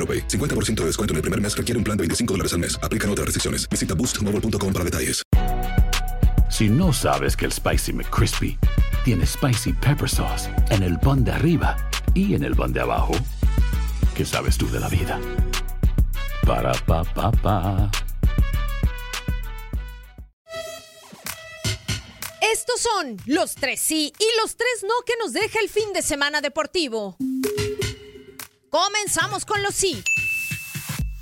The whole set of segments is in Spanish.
AroPay. 50% de descuento en el primer mes requiere un plan de 25 dólares al mes. Aplican otras restricciones. Visita boostmobile.com para detalles. Si no sabes que el Spicy McCrispy tiene Spicy Pepper Sauce en el pan de arriba y en el pan de abajo, ¿qué sabes tú de la vida? Para, pa, pa, pa. Estos son los tres sí y los tres no que nos deja el fin de semana deportivo. Comenzamos con los sí.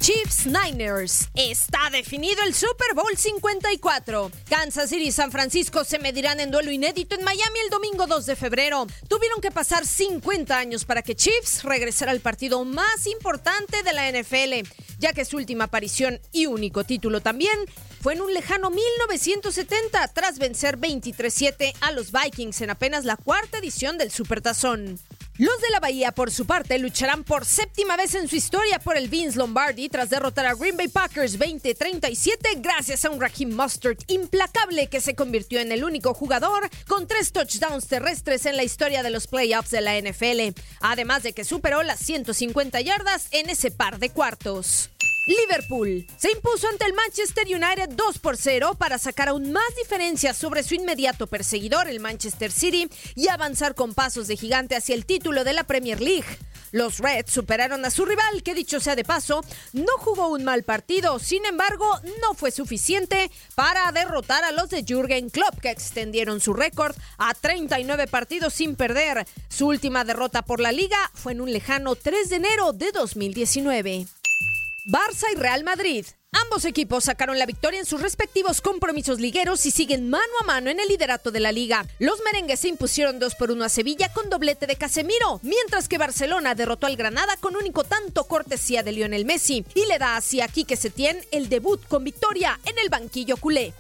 Chiefs Niners. Está definido el Super Bowl 54. Kansas City y San Francisco se medirán en duelo inédito en Miami el domingo 2 de febrero. Tuvieron que pasar 50 años para que Chiefs regresara al partido más importante de la NFL, ya que su última aparición y único título también fue en un lejano 1970 tras vencer 23-7 a los Vikings en apenas la cuarta edición del Supertazón. Los de la Bahía, por su parte, lucharán por séptima vez en su historia por el Vince Lombardi tras derrotar a Green Bay Packers 20-37 gracias a un Raheem Mustard implacable que se convirtió en el único jugador con tres touchdowns terrestres en la historia de los playoffs de la NFL, además de que superó las 150 yardas en ese par de cuartos. Liverpool se impuso ante el Manchester United 2 por 0 para sacar aún más diferencias sobre su inmediato perseguidor, el Manchester City, y avanzar con pasos de gigante hacia el título de la Premier League. Los Reds superaron a su rival, que dicho sea de paso, no jugó un mal partido, sin embargo, no fue suficiente para derrotar a los de Jürgen Klopp, que extendieron su récord a 39 partidos sin perder. Su última derrota por la liga fue en un lejano 3 de enero de 2019. Barça y Real Madrid. Ambos equipos sacaron la victoria en sus respectivos compromisos ligueros y siguen mano a mano en el liderato de la liga. Los merengues se impusieron 2 por 1 a Sevilla con doblete de Casemiro, mientras que Barcelona derrotó al Granada con único tanto cortesía de Lionel Messi y le da así a Quique Setién el debut con victoria en el banquillo culé.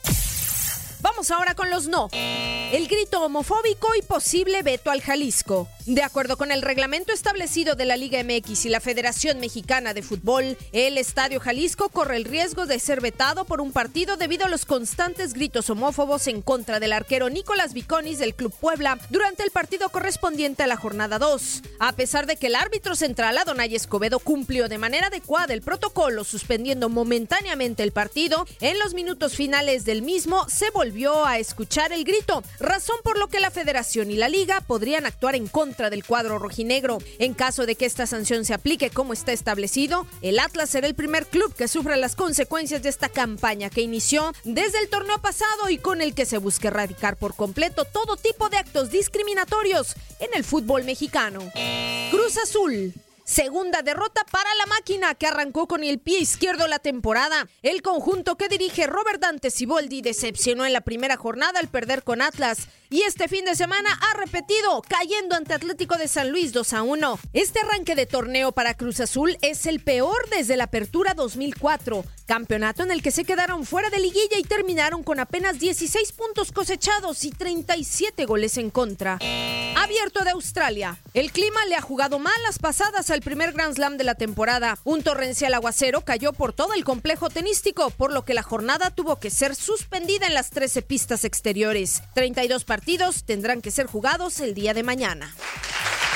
Vamos ahora con los no. El grito homofóbico y posible veto al Jalisco. De acuerdo con el reglamento establecido de la Liga MX y la Federación Mexicana de Fútbol, el Estadio Jalisco corre el riesgo de ser vetado por un partido debido a los constantes gritos homófobos en contra del arquero Nicolás Viconis del Club Puebla durante el partido correspondiente a la jornada 2. A pesar de que el árbitro central Adonay Escobedo cumplió de manera adecuada el protocolo suspendiendo momentáneamente el partido, en los minutos finales del mismo se volvió a escuchar el grito, razón por lo que la Federación y la Liga podrían actuar en contra del cuadro rojinegro. En caso de que esta sanción se aplique como está establecido, el Atlas será el primer club que sufra las consecuencias de esta campaña que inició desde el torneo pasado y con el que se busca erradicar por completo todo tipo de actos discriminatorios en el fútbol mexicano. Cruz Azul. Segunda derrota para la máquina que arrancó con el pie izquierdo la temporada. El conjunto que dirige Robert Dante Siboldi decepcionó en la primera jornada al perder con Atlas y este fin de semana ha repetido, cayendo ante Atlético de San Luis 2 a 1. Este arranque de torneo para Cruz Azul es el peor desde la apertura 2004, campeonato en el que se quedaron fuera de liguilla y terminaron con apenas 16 puntos cosechados y 37 goles en contra. Abierto de Australia. El clima le ha jugado mal las pasadas al primer Grand Slam de la temporada. Un torrencial aguacero cayó por todo el complejo tenístico, por lo que la jornada tuvo que ser suspendida en las 13 pistas exteriores. 32 partidos tendrán que ser jugados el día de mañana.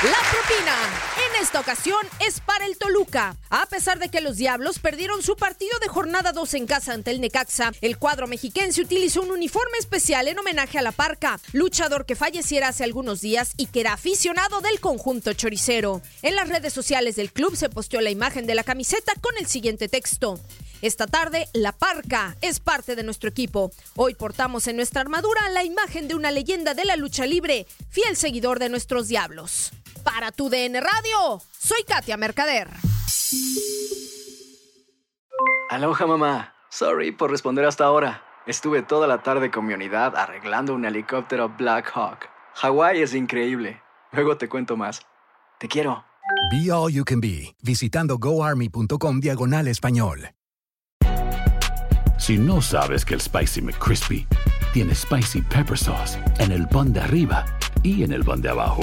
La propina en esta ocasión es para el Toluca. A pesar de que los Diablos perdieron su partido de jornada 2 en casa ante el Necaxa, el cuadro mexiquense utilizó un uniforme especial en homenaje a la Parca, luchador que falleciera hace algunos días y que era aficionado del conjunto choricero. En las redes sociales del club se posteó la imagen de la camiseta con el siguiente texto. Esta tarde, la Parca es parte de nuestro equipo. Hoy portamos en nuestra armadura la imagen de una leyenda de la lucha libre, fiel seguidor de nuestros diablos. Para tu DN Radio, soy Katia Mercader. Aloha mamá. Sorry por responder hasta ahora. Estuve toda la tarde con mi unidad arreglando un helicóptero Black Hawk. Hawái es increíble. Luego te cuento más. Te quiero. Be All You Can Be, visitando goarmy.com diagonal español. Si no sabes que el Spicy McCrispy tiene Spicy Pepper Sauce en el pan de arriba y en el pan de abajo,